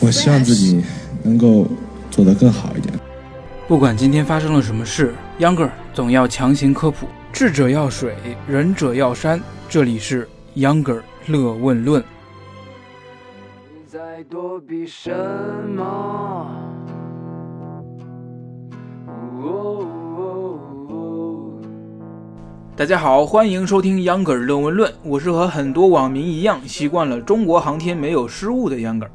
我希望自己能够做得更好一点。不管今天发生了什么事，Younger 总要强行科普。智者要水，仁者要山。这里是 Younger 乐问论。你在躲避什么？大家好，欢迎收听秧歌儿论文论。我是和很多网民一样，习惯了中国航天没有失误的秧歌儿。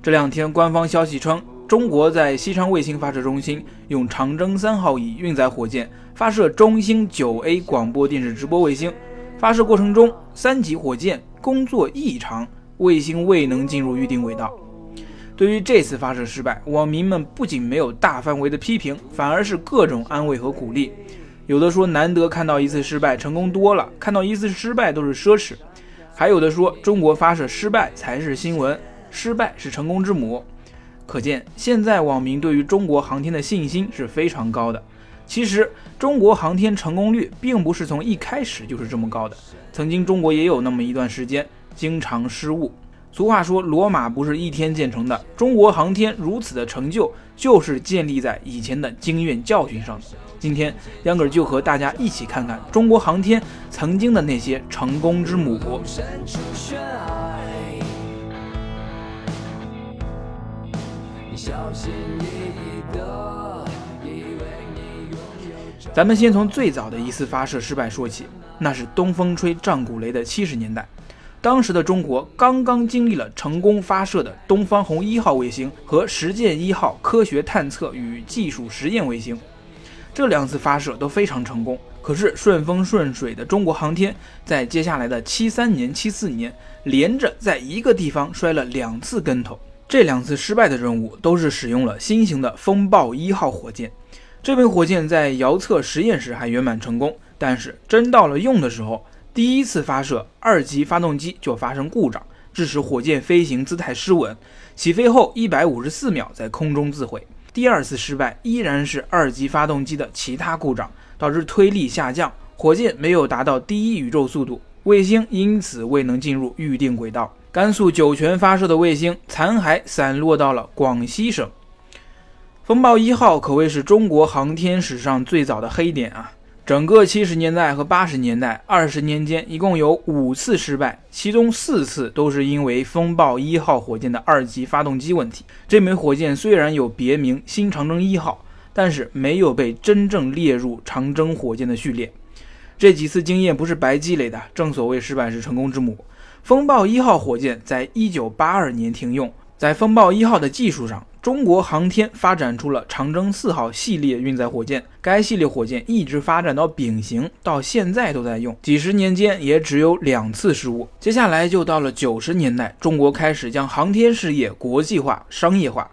这两天，官方消息称，中国在西昌卫星发射中心用长征三号乙运载火箭发射中星九 A 广播电视直播卫星。发射过程中，三级火箭工作异常，卫星未能进入预定轨道。对于这次发射失败，网民们不仅没有大范围的批评，反而是各种安慰和鼓励。有的说难得看到一次失败，成功多了；看到一次失败都是奢侈。还有的说中国发射失败才是新闻，失败是成功之母。可见现在网民对于中国航天的信心是非常高的。其实中国航天成功率并不是从一开始就是这么高的，曾经中国也有那么一段时间经常失误。俗话说罗马不是一天建成的，中国航天如此的成就就是建立在以前的经验教训上的。今天，秧歌就和大家一起看看中国航天曾经的那些成功之母。咱们先从最早的一次发射失败说起，那是东风吹战鼓擂的七十年代，当时的中国刚刚经历了成功发射的东方红一号卫星和实践一号科学探测与技术实验卫星。这两次发射都非常成功，可是顺风顺水的中国航天，在接下来的七三年、七四年，连着在一个地方摔了两次跟头。这两次失败的任务都是使用了新型的风暴一号火箭。这枚火箭在遥测实验时还圆满成功，但是真到了用的时候，第一次发射二级发动机就发生故障，致使火箭飞行姿态失稳，起飞后一百五十四秒在空中自毁。第二次失败依然是二级发动机的其他故障，导致推力下降，火箭没有达到第一宇宙速度，卫星因此未能进入预定轨道。甘肃酒泉发射的卫星残骸散落到了广西省。风暴一号可谓是中国航天史上最早的黑点啊。整个七十年代和八十年代二十年间，一共有五次失败，其中四次都是因为风暴一号火箭的二级发动机问题。这枚火箭虽然有别名“新长征一号”，但是没有被真正列入长征火箭的序列。这几次经验不是白积累的，正所谓失败是成功之母。风暴一号火箭在一九八二年停用，在风暴一号的技术上。中国航天发展出了长征四号系列运载火箭，该系列火箭一直发展到丙型，到现在都在用，几十年间也只有两次失误。接下来就到了九十年代，中国开始将航天事业国际化、商业化，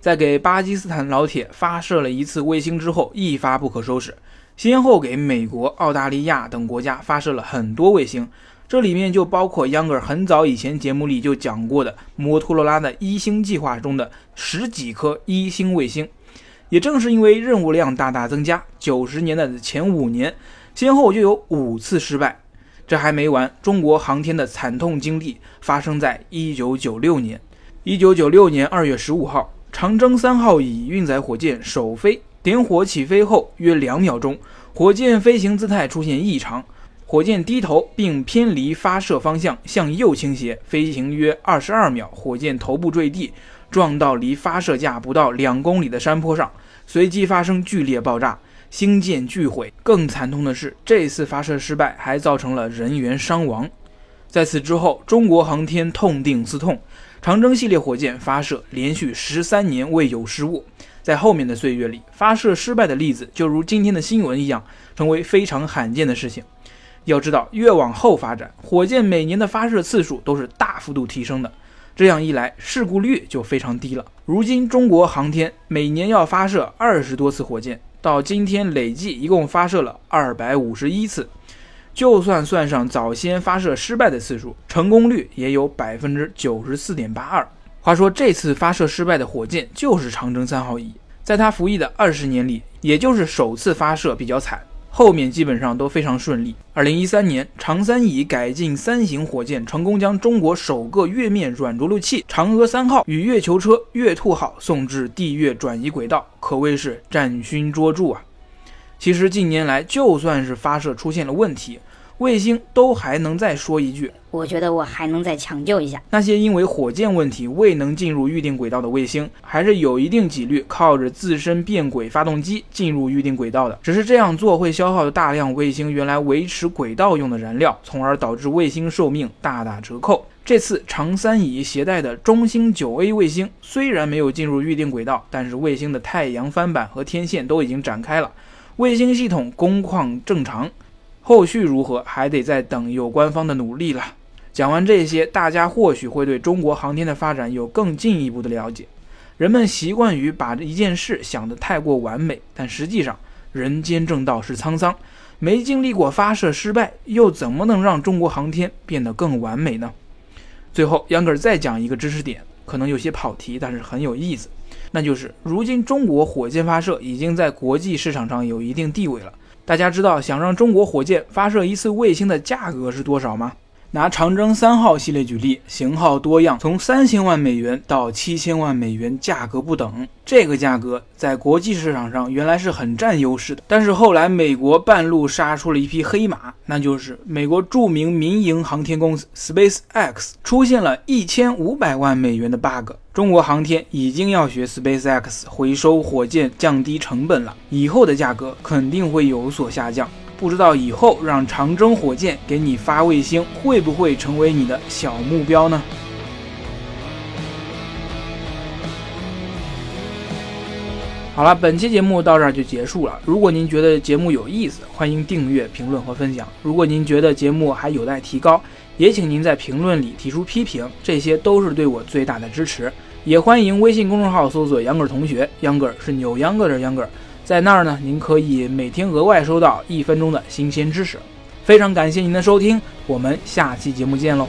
在给巴基斯坦老铁发射了一次卫星之后，一发不可收拾，先后给美国、澳大利亚等国家发射了很多卫星。这里面就包括秧歌很早以前节目里就讲过的摩托罗拉的一星计划中的十几颗一星卫星。也正是因为任务量大大增加，九十年代的前五年，先后就有五次失败。这还没完，中国航天的惨痛经历发生在一九九六年。一九九六年二月十五号，长征三号乙运载火箭首飞，点火起飞后约两秒钟，火箭飞行姿态出现异常。火箭低头并偏离发射方向，向右倾斜，飞行约二十二秒，火箭头部坠地，撞到离发射架不到两公里的山坡上，随即发生剧烈爆炸，星舰巨毁。更惨痛的是，这次发射失败还造成了人员伤亡。在此之后，中国航天痛定思痛，长征系列火箭发射连续十三年未有失误。在后面的岁月里，发射失败的例子就如今天的新闻一样，成为非常罕见的事情。要知道，越往后发展，火箭每年的发射次数都是大幅度提升的，这样一来，事故率就非常低了。如今，中国航天每年要发射二十多次火箭，到今天累计一共发射了二百五十一次，就算算上早先发射失败的次数，成功率也有百分之九十四点八二。话说，这次发射失败的火箭就是长征三号乙，在它服役的二十年里，也就是首次发射比较惨。后面基本上都非常顺利。二零一三年，长三乙改进三型火箭成功将中国首个月面软着陆器嫦娥三号与月球车月兔号送至地月转移轨道，可谓是战勋卓著啊。其实近年来，就算是发射出现了问题，卫星都还能再说一句：“我觉得我还能再抢救一下。”那些因为火箭问题未能进入预定轨道的卫星，还是有一定几率靠着自身变轨发动机进入预定轨道的。只是这样做会消耗大量卫星原来维持轨道用的燃料，从而导致卫星寿命大打折扣。这次长三乙携带的中星九 A 卫星虽然没有进入预定轨道，但是卫星的太阳帆板和天线都已经展开了。卫星系统工况正常，后续如何还得再等有关方的努力了。讲完这些，大家或许会对中国航天的发展有更进一步的了解。人们习惯于把一件事想得太过完美，但实际上人间正道是沧桑，没经历过发射失败，又怎么能让中国航天变得更完美呢？最后，杨哥再讲一个知识点，可能有些跑题，但是很有意思。那就是如今中国火箭发射已经在国际市场上有一定地位了。大家知道想让中国火箭发射一次卫星的价格是多少吗？拿长征三号系列举例，型号多样，从三千万美元到七千万美元，价格不等。这个价格在国际市场上原来是很占优势的，但是后来美国半路杀出了一匹黑马，那就是美国著名民营航天公司 SpaceX 出现了一千五百万美元的 bug。中国航天已经要学 SpaceX 回收火箭，降低成本了，以后的价格肯定会有所下降。不知道以后让长征火箭给你发卫星，会不会成为你的小目标呢？好了，本期节目到这儿就结束了。如果您觉得节目有意思，欢迎订阅、评论和分享。如果您觉得节目还有待提高，也请您在评论里提出批评，这些都是对我最大的支持。也欢迎微信公众号搜索“秧歌儿同学”，秧歌儿是扭秧歌的秧歌儿。在那儿呢，您可以每天额外收到一分钟的新鲜知识。非常感谢您的收听，我们下期节目见喽。